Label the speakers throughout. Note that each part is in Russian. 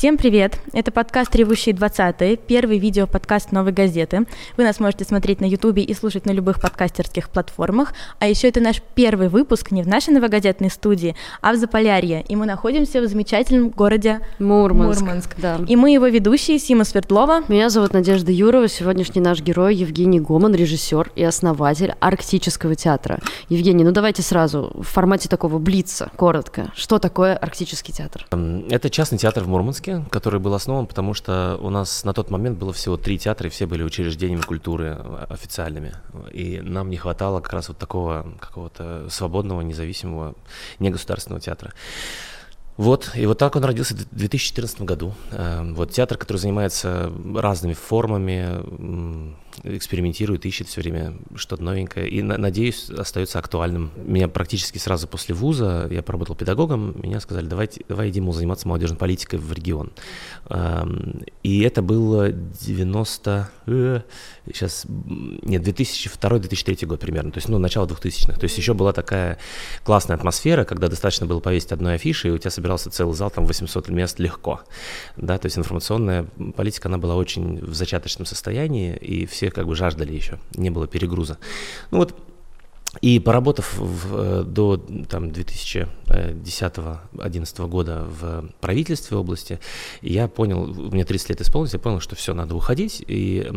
Speaker 1: Всем привет! Это подкаст «Ревущие 20 первый видео-подкаст «Новой газеты». Вы нас можете смотреть на Ютубе и слушать на любых подкастерских платформах. А еще это наш первый выпуск не в нашей новогодетной студии, а в Заполярье. И мы находимся в замечательном городе
Speaker 2: Мурманск.
Speaker 1: Мурманск.
Speaker 2: Да.
Speaker 1: И мы его ведущие Сима Свердлова.
Speaker 2: Меня зовут Надежда Юрова. Сегодняшний наш герой Евгений Гоман, режиссер и основатель Арктического театра. Евгений, ну давайте сразу в формате такого блица, коротко. Что такое Арктический театр?
Speaker 3: Это частный театр в Мурманске, который был основан, потому что у нас на тот момент было всего три театра, и все были учреждениями культуры э, официальными. И нам не хватало как раз вот такого какого-то свободного, независимого, негосударственного театра. Вот, и вот так он родился в 2014 году. Э, вот театр, который занимается разными формами, экспериментирует, ищет все время что-то новенькое. И, надеюсь, остается актуальным. Меня практически сразу после вуза, я поработал педагогом, меня сказали, давай, давай иди, заниматься молодежной политикой в регион. И это было 90... Сейчас... Нет, 2002-2003 год примерно. То есть, ну, начало 2000-х. То есть еще была такая классная атмосфера, когда достаточно было повесить одной афиши, и у тебя собирался целый зал, там 800 мест легко. Да, то есть информационная политика, она была очень в зачаточном состоянии, и все как бы жаждали еще, не было перегруза. Ну вот и поработав в, э, до там, 2010-2011 года в правительстве области, я понял, меня 30 лет исполнилось, я понял, что все, надо уходить. И,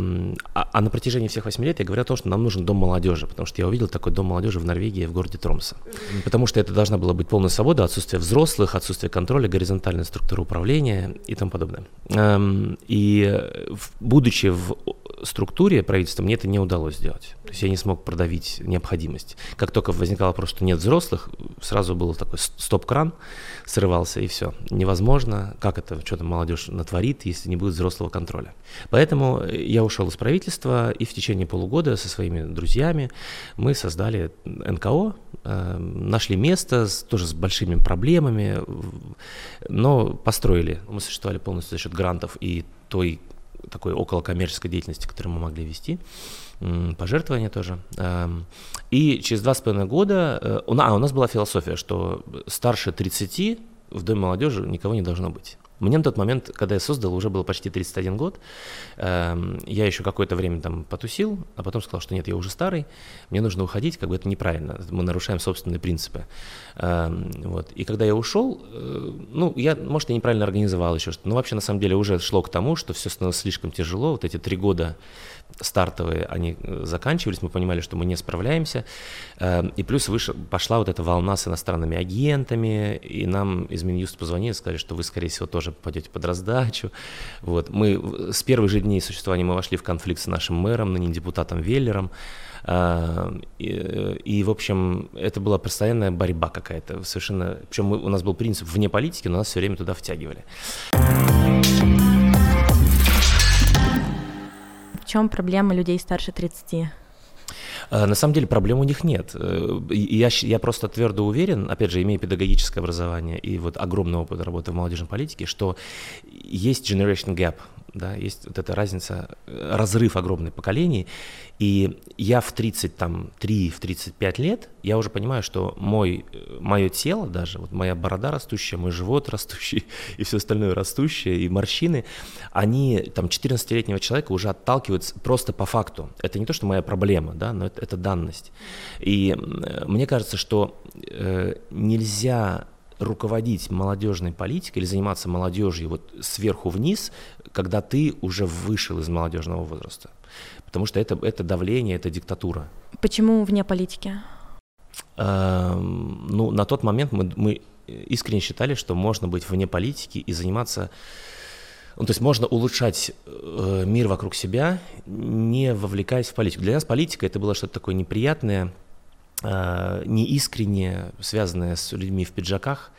Speaker 3: а, а на протяжении всех 8 лет я говорю о том, что нам нужен дом молодежи, потому что я увидел такой дом молодежи в Норвегии, в городе Тромса. Потому что это должна была быть полная свобода, отсутствие взрослых, отсутствие контроля, горизонтальная структура управления и тому подобное. Эм, и будучи в структуре правительства мне это не удалось сделать. То есть я не смог продавить необходимость. Как только возникал вопрос, что нет взрослых, сразу был такой стоп-кран, срывался и все. Невозможно, как это, что то молодежь натворит, если не будет взрослого контроля. Поэтому я ушел из правительства и в течение полугода со своими друзьями мы создали НКО, э, нашли место тоже с большими проблемами, но построили. Мы существовали полностью за счет грантов и той такой около коммерческой деятельности, которую мы могли вести, пожертвования тоже. Эм, и через два с половиной года, э, а, у нас была философия, что старше 30 в Доме молодежи никого не должно быть. Мне на тот момент, когда я создал, уже было почти 31 год. Эм, я еще какое-то время там потусил, а потом сказал, что нет, я уже старый, мне нужно уходить, как бы это неправильно, мы нарушаем собственные принципы. Эм, вот. И когда я ушел, э, ну, я, может, я неправильно организовал еще что-то, но вообще на самом деле уже шло к тому, что все становилось слишком тяжело, вот эти три года стартовые, они э, заканчивались, мы понимали, что мы не справляемся. Эм, и плюс выше, пошла вот эта волна с иностранными агентами, и нам из Минюста позвонили, сказали, что вы, скорее всего, тоже попадете под раздачу. Вот. Мы с первых же дней существования мы вошли в конфликт с нашим мэром, ныне депутатом Веллером. Эм, и, и, в общем, это была постоянная борьба какая-то, совершенно... Причем мы, у нас был принцип вне политики, но нас все время туда втягивали.
Speaker 1: Чем проблема людей старше 30?
Speaker 3: А, на самом деле проблем у них нет. Э, я, я просто твердо уверен, опять же, имея педагогическое образование и вот огромный опыт работы в молодежной политике, что есть generation gap да, есть вот эта разница, э, разрыв огромный поколений, и я в 30, там, 3, в 35 лет, я уже понимаю, что мой, э, мое тело даже, вот моя борода растущая, мой живот растущий и все остальное растущее, и морщины, они, там, 14-летнего человека уже отталкивают просто по факту. Это не то, что моя проблема, да, но это, это данность. И мне кажется, что э, нельзя руководить молодежной политикой или заниматься молодежью вот сверху вниз, когда ты уже вышел из молодежного возраста. Потому что это, это давление, это диктатура.
Speaker 1: Почему вне политики?
Speaker 3: Эм, ну, на тот момент мы, мы искренне считали, что можно быть вне политики и заниматься ну, то есть можно улучшать э, мир вокруг себя, не вовлекаясь в политику. Для нас политика это было что-то такое неприятное, э, неискреннее, связанное с людьми в пиджаках,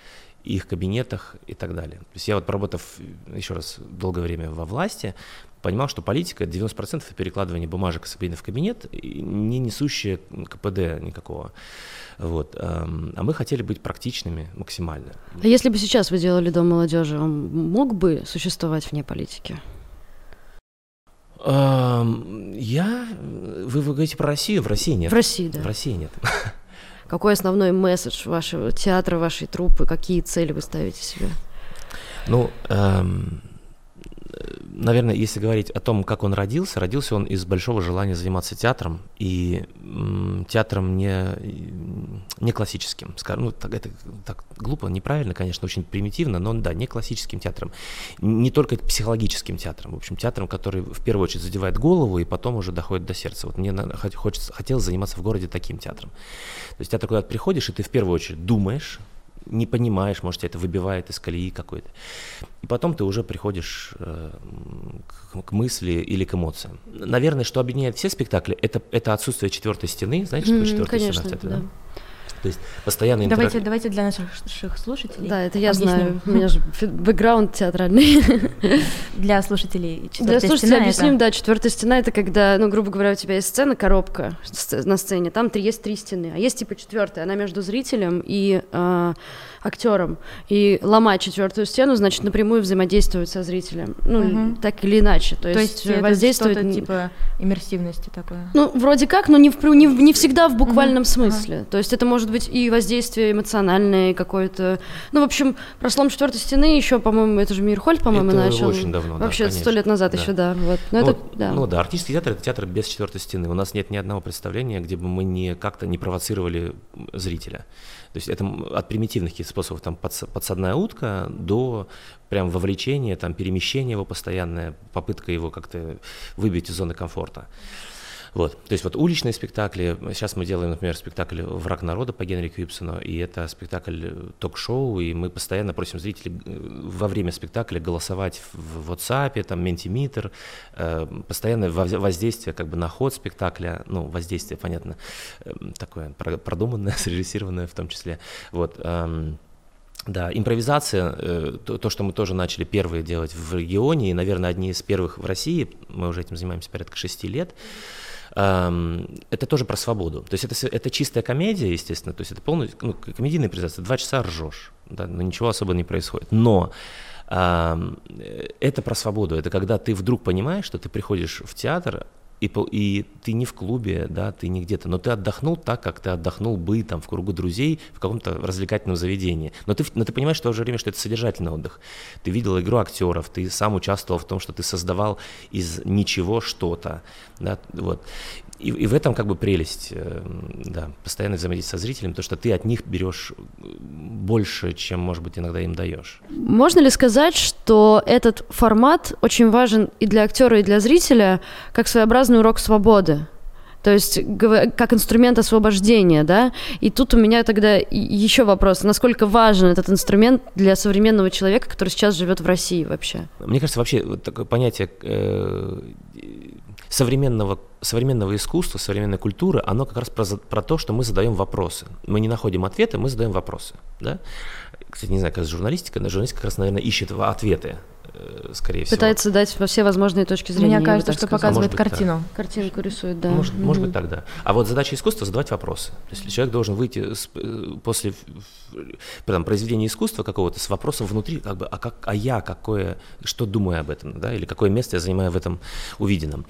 Speaker 3: их кабинетах и так далее. То есть я вот проработав еще раз долгое время во власти, понимал, что политика 90% это перекладывание бумажек из кабинета в кабинет, не несущее КПД никакого. Вот. Эм, а мы хотели быть практичными максимально.
Speaker 2: А если бы сейчас вы делали Дом молодежи, он мог бы существовать вне политики?
Speaker 3: Я... Вы, вы говорите про Россию? В России нет.
Speaker 2: В России, да.
Speaker 3: В России нет.
Speaker 2: Какой основной месседж вашего театра, вашей труппы? Какие цели вы ставите себе?
Speaker 3: Ну, эм, наверное, если говорить о том, как он родился, родился он из большого желания заниматься театром и театром не, не классическим, скажем, ну, так, это так глупо, неправильно, конечно, очень примитивно, но да, не классическим театром, не только психологическим театром, в общем, театром, который в первую очередь задевает голову и потом уже доходит до сердца. Вот мне хочется, хотелось заниматься в городе таким театром. То есть театр, куда ты приходишь, и ты в первую очередь думаешь, не понимаешь, может, тебя это выбивает из колеи какой-то. И потом ты уже приходишь э, к, к мысли или к эмоциям. Наверное, что объединяет все спектакли, это, это отсутствие четвертой стены. Знаете, что такое четвертая
Speaker 2: Конечно,
Speaker 3: стена?
Speaker 2: Да.
Speaker 3: да? То есть постоянно
Speaker 1: давайте, давайте для наших слушателей.
Speaker 2: Да, это я объясним. знаю. У меня же бэкграунд театральный.
Speaker 1: Для слушателей
Speaker 2: Для слушателей объясним, да, четвертая стена это когда, ну, грубо говоря, у тебя есть сцена, коробка на сцене, там есть три стены, а есть типа четвертая, она между зрителем и э, актером. И ломать четвертую стену, значит, напрямую взаимодействовать со зрителем. Ну, угу. так или иначе. То,
Speaker 1: То
Speaker 2: есть,
Speaker 1: есть воздействовать... что-то типа иммерсивности такое?
Speaker 2: Ну, вроде как, но не, в, не, не всегда в буквальном угу. смысле. Ага. То есть это может быть и воздействие эмоциональное, и какое-то... Ну, в общем, про слом четвертой стены еще, по-моему, это же Мирхольд, по-моему,
Speaker 3: это
Speaker 2: начал.
Speaker 3: очень давно,
Speaker 2: Вообще
Speaker 3: сто
Speaker 2: да, лет назад да. еще, да. Вот.
Speaker 3: Но ну, это, да. ну да, артистский театр — это театр без четвертой стены. У нас нет ни одного представления, где бы мы не как-то не провоцировали зрителя. То есть это от примитивных каких способов, там подсадная утка до прям вовлечения, там перемещения его постоянное, попытка его как-то выбить из зоны комфорта. Вот. То есть вот уличные спектакли, сейчас мы делаем, например, спектакль «Враг народа» по Генри Квипсону, и это спектакль э, ток-шоу, и мы постоянно просим зрителей э, во время спектакля голосовать в WhatsApp, там, Ментиметр, э, постоянное воздействие как бы на ход спектакля, ну, воздействие, понятно, такое продуманное, срежиссированное в том числе, вот, эм, да, импровизация, то, то, что мы тоже начали первые делать в регионе, и, наверное, одни из первых в России, мы уже этим занимаемся порядка шести лет, это тоже про свободу. То есть это, это чистая комедия, естественно, то есть это полностью, ну, комедийная презентация, два часа ржешь, да, но ничего особо не происходит. Но это про свободу, это когда ты вдруг понимаешь, что ты приходишь в театр, и, и ты не в клубе, да, ты не где-то, но ты отдохнул так, как ты отдохнул бы там в кругу друзей в каком-то развлекательном заведении. Но ты, но ты понимаешь в то же время, что это содержательный отдых. Ты видел игру актеров, ты сам участвовал в том, что ты создавал из ничего что-то, да, вот. И, и в этом как бы прелесть, э, да, постоянно взаимодействие со зрителем, то, что ты от них берешь больше, чем, может быть, иногда им даешь.
Speaker 2: Можно ли сказать, что этот формат очень важен и для актера, и для зрителя, как своеобразный урок свободы? То есть как инструмент освобождения, да? И тут у меня тогда еще вопрос, насколько важен этот инструмент для современного человека, который сейчас живет в России вообще?
Speaker 3: Мне кажется, вообще вот такое понятие э, современного, современного искусства, современной культуры, оно как раз про, про то, что мы задаем вопросы. Мы не находим ответы, мы задаем вопросы. Да? Кстати, не знаю, как журналистика, но журналистика как раз, наверное, ищет ответы скорее всего.
Speaker 2: Пытается дать во все возможные точки зрения.
Speaker 1: Мне кажется, что показывает а картину.
Speaker 2: Так. Картинку рисует, да.
Speaker 3: Может, mm-hmm. может быть так, да. А вот задача искусства задавать вопросы. То есть человек должен выйти с, э, после там, произведения искусства какого-то с вопросом внутри, как бы, а, как, а я какое, что думаю об этом, да, или какое место я занимаю в этом увиденном.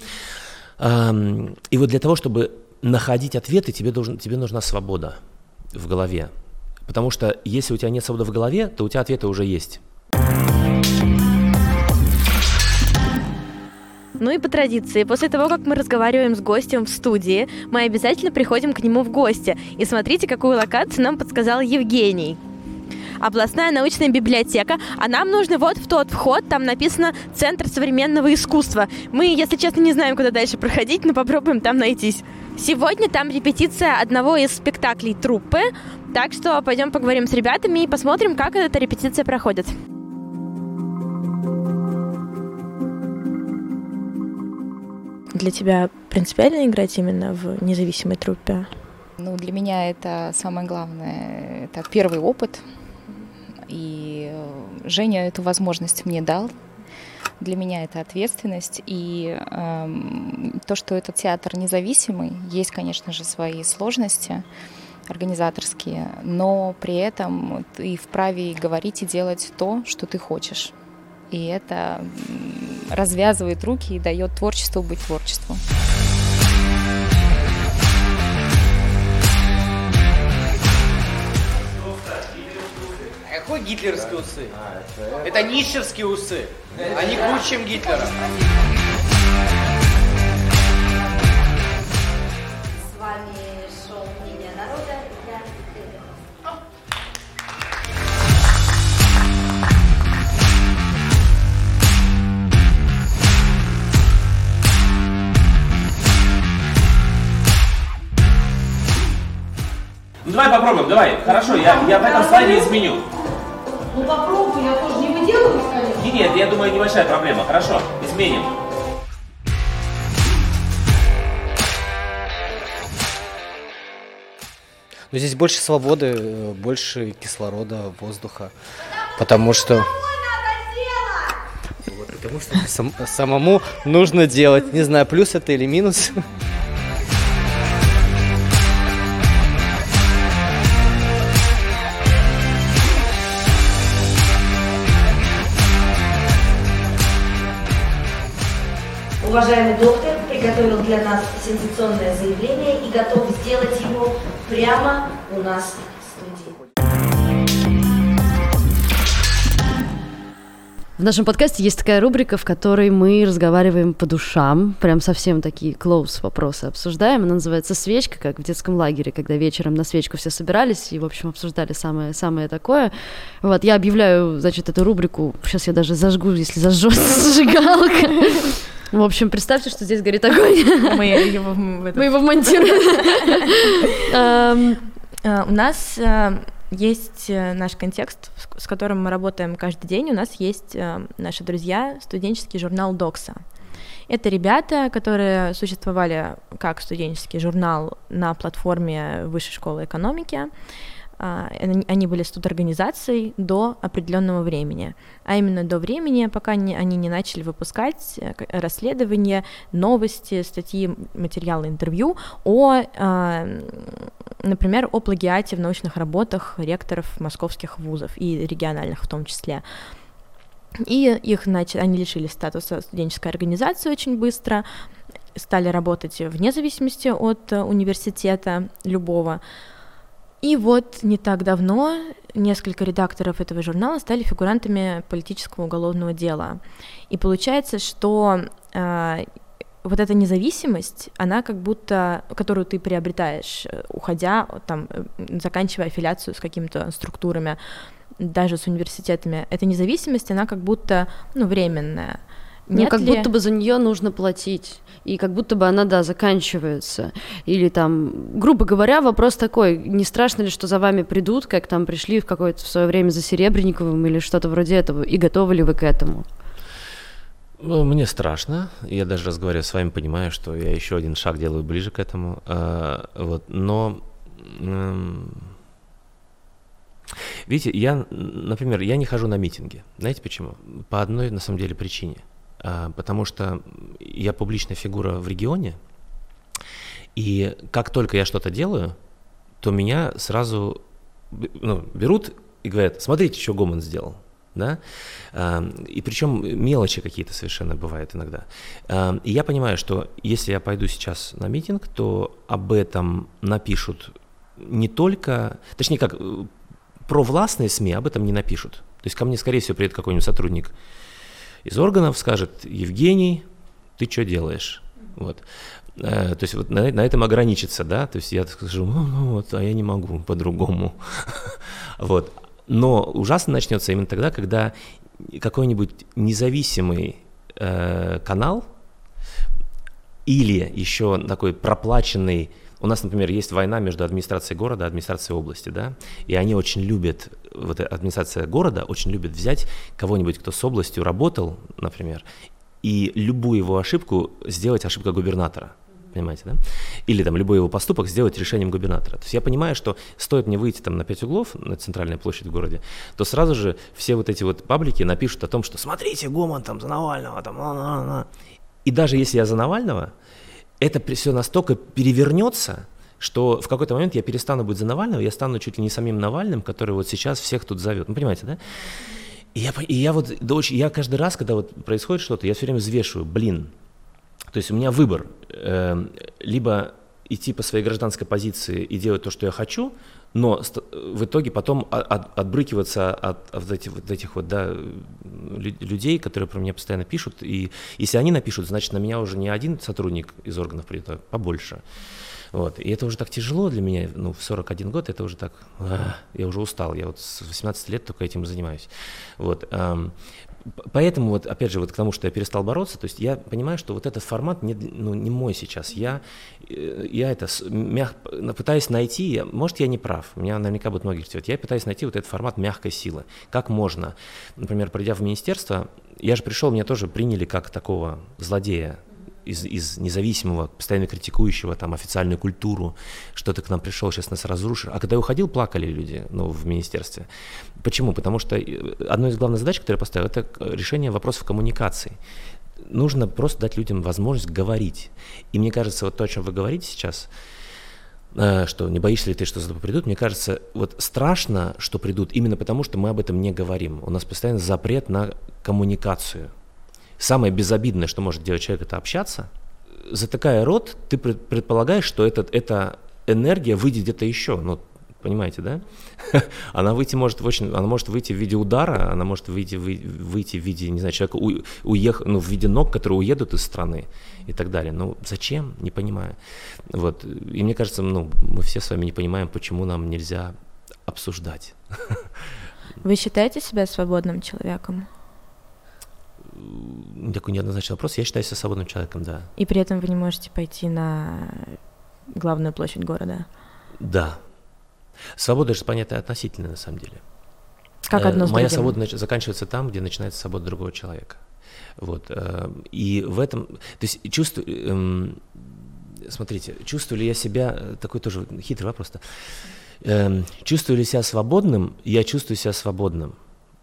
Speaker 3: И вот для того, чтобы находить ответы, тебе, должен, тебе нужна свобода в голове. Потому что если у тебя нет свободы в голове, то у тебя ответы уже есть.
Speaker 1: Ну и по традиции, после того, как мы разговариваем с гостем в студии, мы обязательно приходим к нему в гости. И смотрите, какую локацию нам подсказал Евгений областная научная библиотека, а нам нужно вот в тот вход, там написано «Центр современного искусства». Мы, если честно, не знаем, куда дальше проходить, но попробуем там найтись. Сегодня там репетиция одного из спектаклей труппы, так что пойдем поговорим с ребятами и посмотрим, как эта репетиция проходит. Для тебя принципиально играть именно в независимой труппе?
Speaker 4: Ну, для меня это самое главное. Это первый опыт. И Женя эту возможность мне дал. Для меня это ответственность. И э, то, что этот театр независимый, есть, конечно же, свои сложности организаторские, но при этом ты вправе говорить и делать то, что ты хочешь. И это развязывает руки и дает творчеству быть творчеством.
Speaker 5: Какой гитлеровские усы? Это нищевские усы. Они круче, чем Гитлера.
Speaker 3: Давай попробуем, давай. Хорошо, я, я в этом слайде изменю.
Speaker 6: Ну попробуй, я тоже не выделываюсь, конечно.
Speaker 3: Нет, нет, я думаю, небольшая проблема. Хорошо, изменим.
Speaker 5: Но здесь больше свободы, э, больше кислорода, воздуха. Потому что... Вот, потому что сам- самому нужно делать. Не знаю, плюс это или минус.
Speaker 7: Уважаемый доктор приготовил для нас сенсационное заявление и готов сделать его прямо у нас В
Speaker 2: нашем подкасте есть такая рубрика, в которой мы разговариваем по душам, прям совсем такие close вопросы обсуждаем. Она называется «Свечка», как в детском лагере, когда вечером на свечку все собирались и, в общем, обсуждали самое, самое такое. Вот, я объявляю, значит, эту рубрику, сейчас я даже зажгу, если зажжется зажигалка. В общем, представьте, что здесь горит огонь.
Speaker 1: Мы его
Speaker 2: Мы его монтируем. Эм,
Speaker 1: Э, У нас э, есть э, наш контекст, с- которым мы работаем каждый день. У нас есть э, наши друзья, студенческий журнал Докса. Это ребята, которые существовали как студенческий журнал на платформе Высшей школы экономики. А, Они были студорганизацией до определенного времени, а именно до времени, пока они не начали выпускать э, расследования, новости, статьи, материалы, интервью о, а, например, о плагиате в научных работах ректоров московских вузов и региональных в том числе. И их нач- они лишили статуса студенческой организации очень быстро, стали работать вне зависимости от э, университета любого. И вот не так давно несколько редакторов этого журнала стали фигурантами политического уголовного дела. И получается, что э, вот эта независимость, она как будто, которую ты приобретаешь, э, уходя, там, э, заканчивая аффилиацию с какими-то структурами, даже с университетами, эта независимость, она как будто, ну, временная.
Speaker 2: Ну,
Speaker 1: Нет
Speaker 2: как
Speaker 1: ли-
Speaker 2: будто бы за нее нужно платить. И как будто бы она, да, заканчивается. Или там, грубо говоря, вопрос такой, не страшно ли, что за вами придут, как там пришли в какое-то в свое время за Серебренниковым или что-то вроде этого, и готовы ли вы к этому?
Speaker 3: Ну, Мне страшно. Я даже разговаривая с вами, понимаю, что я еще один шаг делаю ближе к этому. А, Вот, но видите, я, например, я не хожу на митинги. Знаете почему? По одной, на самом деле, причине. А, Потому что я публичная фигура в регионе, и как только я что-то делаю, то меня сразу ну, берут и говорят, смотрите, что Гомон сделал. Да? А, И причем мелочи какие-то совершенно бывают иногда. А, И я понимаю, что если я пойду сейчас на митинг, то об этом напишут не только, точнее как, э, провластные СМИ об этом не напишут. То есть ко мне, скорее всего, приедет какой-нибудь сотрудник из органов, скажет, Евгений, ты что делаешь? Вот. Э, То есть вот на, на этом ограничится, да, то есть я скажу, ну, ну вот, а я не могу по-другому. Вот. Но ужасно начнется именно тогда, когда какой-нибудь независимый э, канал или еще такой проплаченный у нас, например, есть война между администрацией города и администрацией области, да, и они очень любят, вот администрация города очень любит взять кого-нибудь, кто с областью работал, например, и любую его ошибку сделать ошибкой губернатора. Понимаете, да? Или там любой его поступок сделать решением губернатора. То есть я понимаю, что стоит мне выйти там на пять углов, на центральной площадь в городе, то сразу же все вот эти вот паблики напишут о том, что смотрите, Гомон там за Навального, там, на-на-на». И даже если я за Навального, это все настолько перевернется, что в какой-то момент я перестану быть за Навального, я стану чуть ли не самим Навальным, который вот сейчас всех тут зовет. Ну, понимаете, да? И я, и я вот, да, очень- я каждый раз, когда вот происходит что-то, я все время взвешиваю, блин, то есть у меня выбор, эм, либо идти по своей гражданской позиции и делать то, что я хочу, но в итоге потом от, отбрыкиваться от, от этих, вот этих вот, да, людей, которые про меня постоянно пишут, и если они напишут, значит, на меня уже не один сотрудник из органов придет, а побольше. Вот. И это уже так тяжело для меня, ну, в 41 год это уже так, а, я уже устал, я вот с 18 лет только этим занимаюсь. Вот. Поэтому вот, опять же, вот к тому, что я перестал бороться, то есть я понимаю, что вот этот формат не, ну, не мой сейчас. Я, э, я это мяг, пытаюсь найти, может, я не прав, меня наверняка будут многие критиковать, я пытаюсь найти вот этот формат мягкой силы. Как можно, например, придя в министерство, я же пришел, меня тоже приняли как такого злодея, из, из независимого, постоянно критикующего там официальную культуру, что ты к нам пришел, сейчас нас разрушишь. А когда я уходил, плакали люди ну, в министерстве. Почему? Потому что э, одной из главных задач, которую я поставил, это решение вопросов коммуникации. Нужно просто дать людям возможность говорить. И мне кажется, вот то, о чем вы говорите сейчас, э, что не боишься ли ты, что за тобой придут, мне кажется, вот страшно, что придут, именно потому, что мы об этом не говорим. У нас постоянно запрет на коммуникацию. Самое безобидное, что может делать человек, это общаться. Затыкая рот, ты предполагаешь, что этот, эта энергия выйдет где-то еще. Ну, понимаете, да? она выйти может в очень, она может выйти в виде удара, она может выйти, выйти в виде, не знаю, человека у, уех, ну, в виде ног, которые уедут из страны и так далее. Ну, зачем? Не понимаю. Вот. И мне кажется, ну, мы все с вами не понимаем, почему нам нельзя обсуждать.
Speaker 1: Вы считаете себя свободным человеком?
Speaker 3: Такой неоднозначный вопрос. Я считаю себя свободным человеком, да.
Speaker 1: И при этом вы не можете пойти на главную площадь города?
Speaker 3: Да. Свобода же понятие относительное на самом деле.
Speaker 1: Как э, одно с
Speaker 3: Моя другим? свобода заканчивается там, где начинается свобода другого человека. Вот. Э, и в этом... То есть чувствую... Эм, смотрите, чувствую ли я себя... Э, такой тоже хитрый вопрос-то. Эм, чувствую ли себя свободным? Я чувствую себя свободным.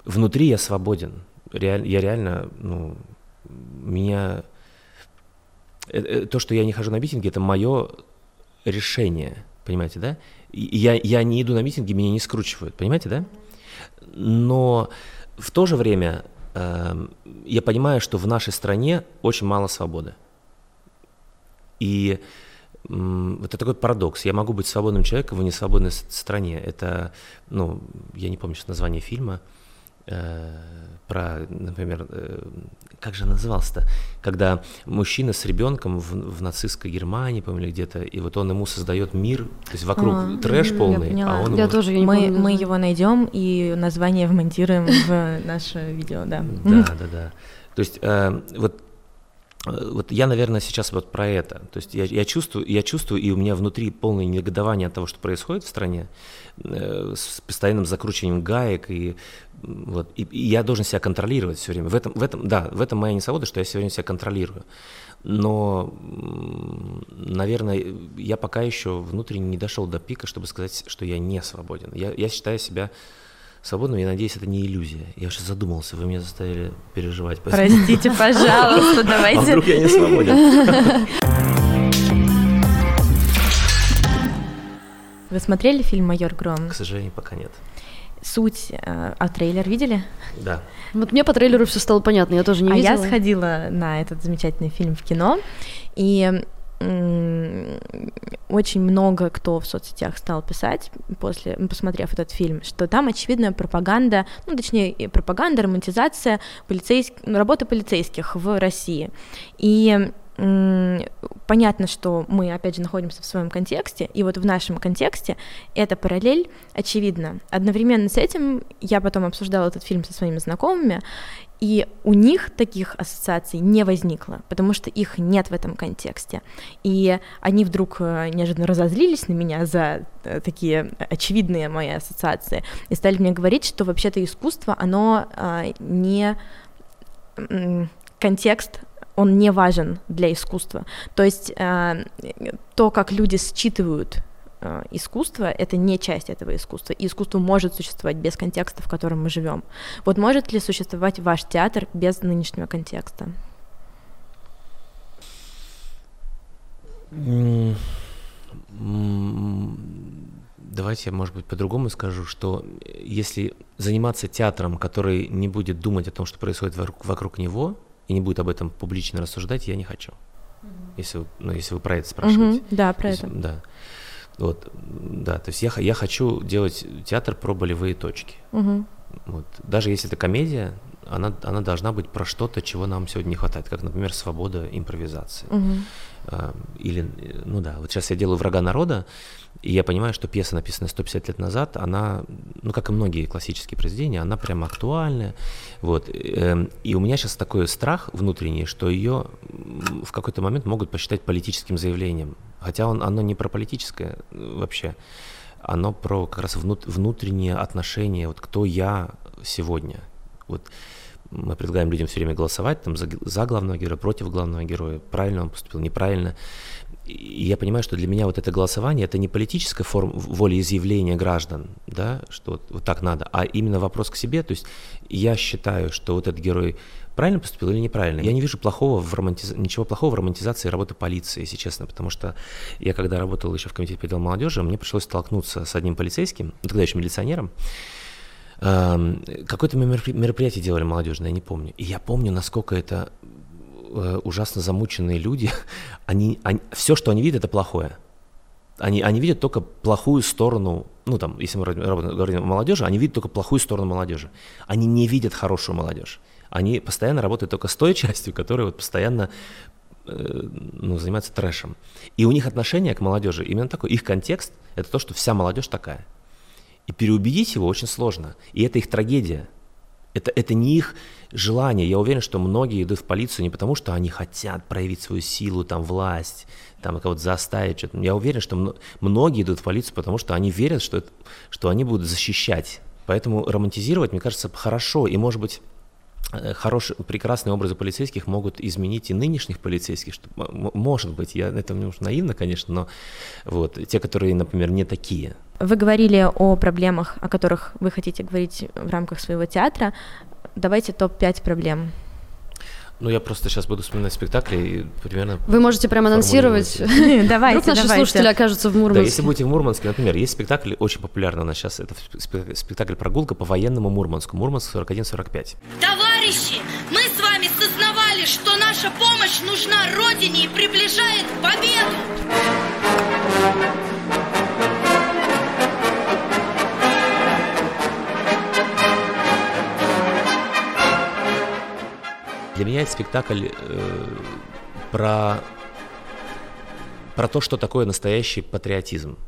Speaker 3: Внутри я свободен реаль, я реально, ну, меня... Э, э, то, что я не хожу на митинги, это мое решение, понимаете, да? Я, я не иду на митинги, меня не скручивают, понимаете, да? Но в то же время э, я понимаю, что в нашей стране очень мало свободы. И э, это такой парадокс. Я могу быть свободным человеком в несвободной стране. Это, ну, я не помню сейчас название фильма. Э, про, например, э, как же назывался-то, когда мужчина с ребенком в, в нацистской Германии, помню, где-то, и вот он ему создает мир, то есть вокруг а, трэш полный,
Speaker 1: я
Speaker 3: а он
Speaker 1: я ему... тоже, я не мы, помню, мы его найдем и название вмонтируем в наше видео, да.
Speaker 3: Да, да, да. То есть э, вот Э, вот я, наверное, сейчас вот про это. То есть я, я, чувствую, я чувствую, и у меня внутри полное негодование от того, что происходит в стране, э, с постоянным закручиванием гаек, и, вот, и, и я должен себя контролировать все время. В этом, в этом, да, в этом моя несвобода, что я все время себя контролирую. Но, наверное, я пока еще внутренне не дошел до пика, чтобы сказать, что я не свободен. Я, я считаю себя свободным. Я надеюсь, это не иллюзия. Я уже задумался, вы меня заставили переживать.
Speaker 1: Простите, пожалуйста, давайте. А
Speaker 3: вдруг я не свободен?
Speaker 1: Вы смотрели фильм «Майор Гром»?
Speaker 3: К сожалению, пока нет.
Speaker 1: Суть, э, а трейлер видели?
Speaker 3: Да.
Speaker 2: Вот мне по трейлеру все стало понятно, я тоже не
Speaker 1: а
Speaker 2: видела.
Speaker 1: А я сходила на этот замечательный фильм в кино, и очень много кто в соцсетях стал писать после, посмотрев этот фильм, что там очевидная пропаганда, ну точнее пропаганда, романтизация полицейск... работы полицейских в России. И понятно, что мы, опять же, находимся в своем контексте, и вот в нашем контексте эта параллель очевидна. Одновременно с этим я потом обсуждала этот фильм со своими знакомыми, и у них таких ассоциаций не возникло, потому что их нет в этом контексте. И они вдруг э, неожиданно разозлились на меня за э, такие очевидные мои ассоциации и стали мне говорить, что вообще-то искусство, оно а, не контекст он не важен для искусства. То есть э, то, как люди считывают э, искусство, это не часть этого искусства. И искусство может существовать без контекста, в котором мы живем. Вот может ли существовать ваш театр без нынешнего контекста?
Speaker 3: Давайте я, может быть, по-другому скажу, что если заниматься театром, который не будет думать о том, что происходит вокруг, него, и не будет об этом публично рассуждать, я не хочу. Если, ну, если вы про это спрашиваете.
Speaker 1: Угу, да, про это.
Speaker 3: Да. Вот, да, то есть я, я хочу делать театр про болевые точки.
Speaker 1: Мгм.
Speaker 3: Вот. Даже если это комедия, она, она должна быть про что-то, чего нам сегодня не хватает, как, например, свобода импровизации. А, Или, ну да, вот сейчас я делаю «Врага народа», и я понимаю, что пьеса, написанная 150 лет назад, она, ну, как и многие классические произведения, она прямо актуальная. Вот. эм, И у меня сейчас такой страх внутренний, что ее в какой-то момент могут посчитать политическим заявлением. Хотя он, оно не про политическое э, вообще, оно про как раз внут- внутренние отношения, вот кто я сегодня. Вот мы предлагаем людям все время голосовать там, за, за главного героя, против главного героя, правильно он поступил, неправильно. И я понимаю, что для меня вот это голосование это не политическая форма волеизъявления граждан, да, что вот, вот так надо, а именно вопрос к себе. То есть я считаю, что вот этот герой правильно поступил или неправильно. Я не вижу плохого в романтиз... ничего плохого в романтизации работы полиции, если честно, потому что я когда работал еще в комитете по делам молодежи, мне пришлось столкнуться с одним полицейским, ну, тогда еще милиционером, Эм, Какое-то мероприятие делали молодежное, я не помню. И я помню, насколько это ужасно замученные люди. Они, они, все, что они видят, это плохое. Они, они видят только плохую сторону, ну там, если мы говорим о молодежи, они видят только плохую сторону молодежи. Они не видят хорошую молодежь. Они постоянно работают только с той частью, которая вот постоянно э, ну, занимается трэшем. И у них отношение к молодежи именно такое. Их контекст – это то, что вся молодежь такая. И переубедить его очень сложно. И это их трагедия. Это, это не их желание. Я уверен, что многие идут в полицию не потому, что они хотят проявить свою силу, там, власть, там, кого-то заставить. что-то. Я уверен, что мно- многие идут в полицию, потому что они верят, что, это, что они будут защищать. Поэтому романтизировать, мне кажется, хорошо. И, может быть, э, хорошие, прекрасные образы полицейских могут изменить и нынешних полицейских, что, может быть, я, это немножко наивно, конечно, но вот, те, которые, например, не такие.
Speaker 1: Вы говорили о проблемах, о которых вы хотите говорить в рамках своего театра. Давайте топ-5 проблем.
Speaker 3: Ну, я просто сейчас буду вспоминать спектакли и примерно...
Speaker 2: Вы можете прямо анонсировать.
Speaker 1: Давайте,
Speaker 2: Вдруг наши слушатели окажутся в
Speaker 3: Да,
Speaker 2: Мурманске.
Speaker 3: если будете в Мурманске, например, есть спектакль очень популярный у нас сейчас, это спе- спектакль «Прогулка по военному Мурманску», Мурманск 41-45.
Speaker 8: Товарищи, мы с вами сознавали, что наша помощь нужна Родине и приближает победу.
Speaker 3: Для меня это спектакль э, про, про то, что такое настоящий патриотизм.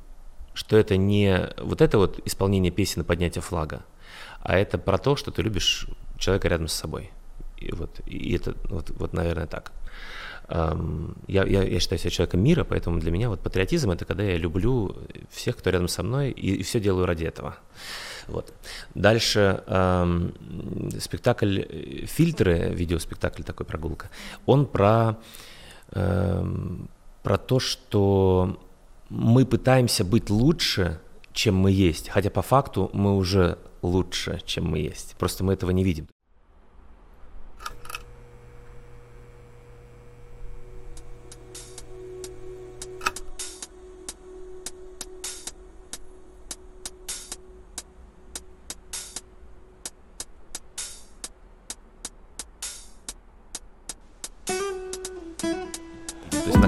Speaker 3: Что это не вот это вот исполнение песен и поднятие флага, а это про то, что ты любишь человека рядом с собой. И вот, и это вот, вот наверное, так. Эм, Я, я, я считаю себя человеком мира, поэтому для меня вот патриотизм это когда я люблю всех, кто рядом со мной, и, и все делаю ради этого. Вот. Дальше эм, спектакль «Фильтры», видеоспектакль такой «Прогулка», он про, эм, про то, что мы пытаемся быть лучше, чем мы есть, хотя по факту мы уже лучше, чем мы есть. Просто мы этого не видим.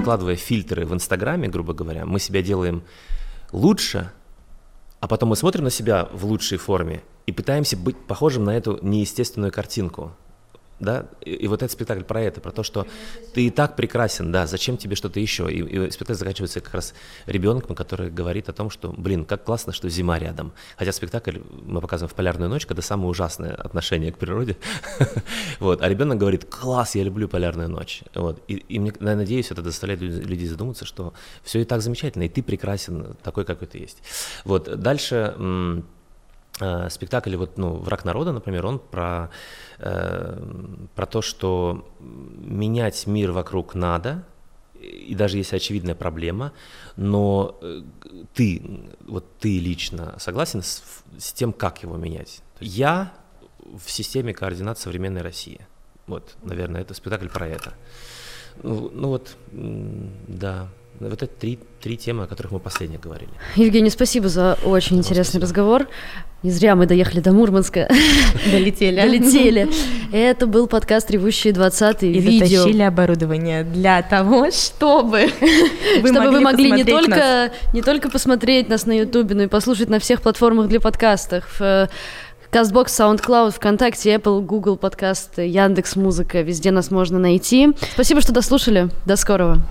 Speaker 3: Накладывая фильтры в Инстаграме, грубо говоря, мы себя делаем лучше, а потом мы смотрим на себя в лучшей форме и пытаемся быть похожим на эту неестественную картинку. Да? И, и вот этот спектакль про это, про то, что ты и так прекрасен, да, зачем тебе что-то еще? И, и спектакль заканчивается как раз ребенком, который говорит о том, что, блин, как классно, что зима рядом. Хотя спектакль мы показываем в полярную ночь, когда самое ужасное отношение к природе. вот. А ребенок говорит, класс, я люблю полярную ночь. Вот. И, и мне, надеюсь, это заставляет люд- людей задуматься, что все и так замечательно, и ты прекрасен такой, какой ты есть. Вот. Дальше э, спектакль вот, ну, «Враг народа», например, он про, э, про то, что менять мир вокруг надо, и даже если очевидная проблема, но э, ты, вот ты лично согласен с, с тем, как его менять? Я в системе координат современной России. Вот, наверное, это спектакль про это. Ну, ну вот, да, Вот это три, три темы, о которых мы последние говорили.
Speaker 2: Евгений, спасибо за очень интересный разговор. Не зря мы доехали до Мурманска.
Speaker 1: Долетели.
Speaker 2: Долетели. Это был подкаст «Ревущие 20
Speaker 1: И
Speaker 2: видео.
Speaker 1: дотащили оборудование для того, чтобы вы
Speaker 2: Чтобы вы могли не только, не только посмотреть нас на Ютубе, но и послушать на всех платформах для подкастов. В Castbox, SoundCloud, ВКонтакте, Apple, Google подкасты, Яндекс Музыка. Везде нас можно найти. Спасибо, что дослушали. До скорого.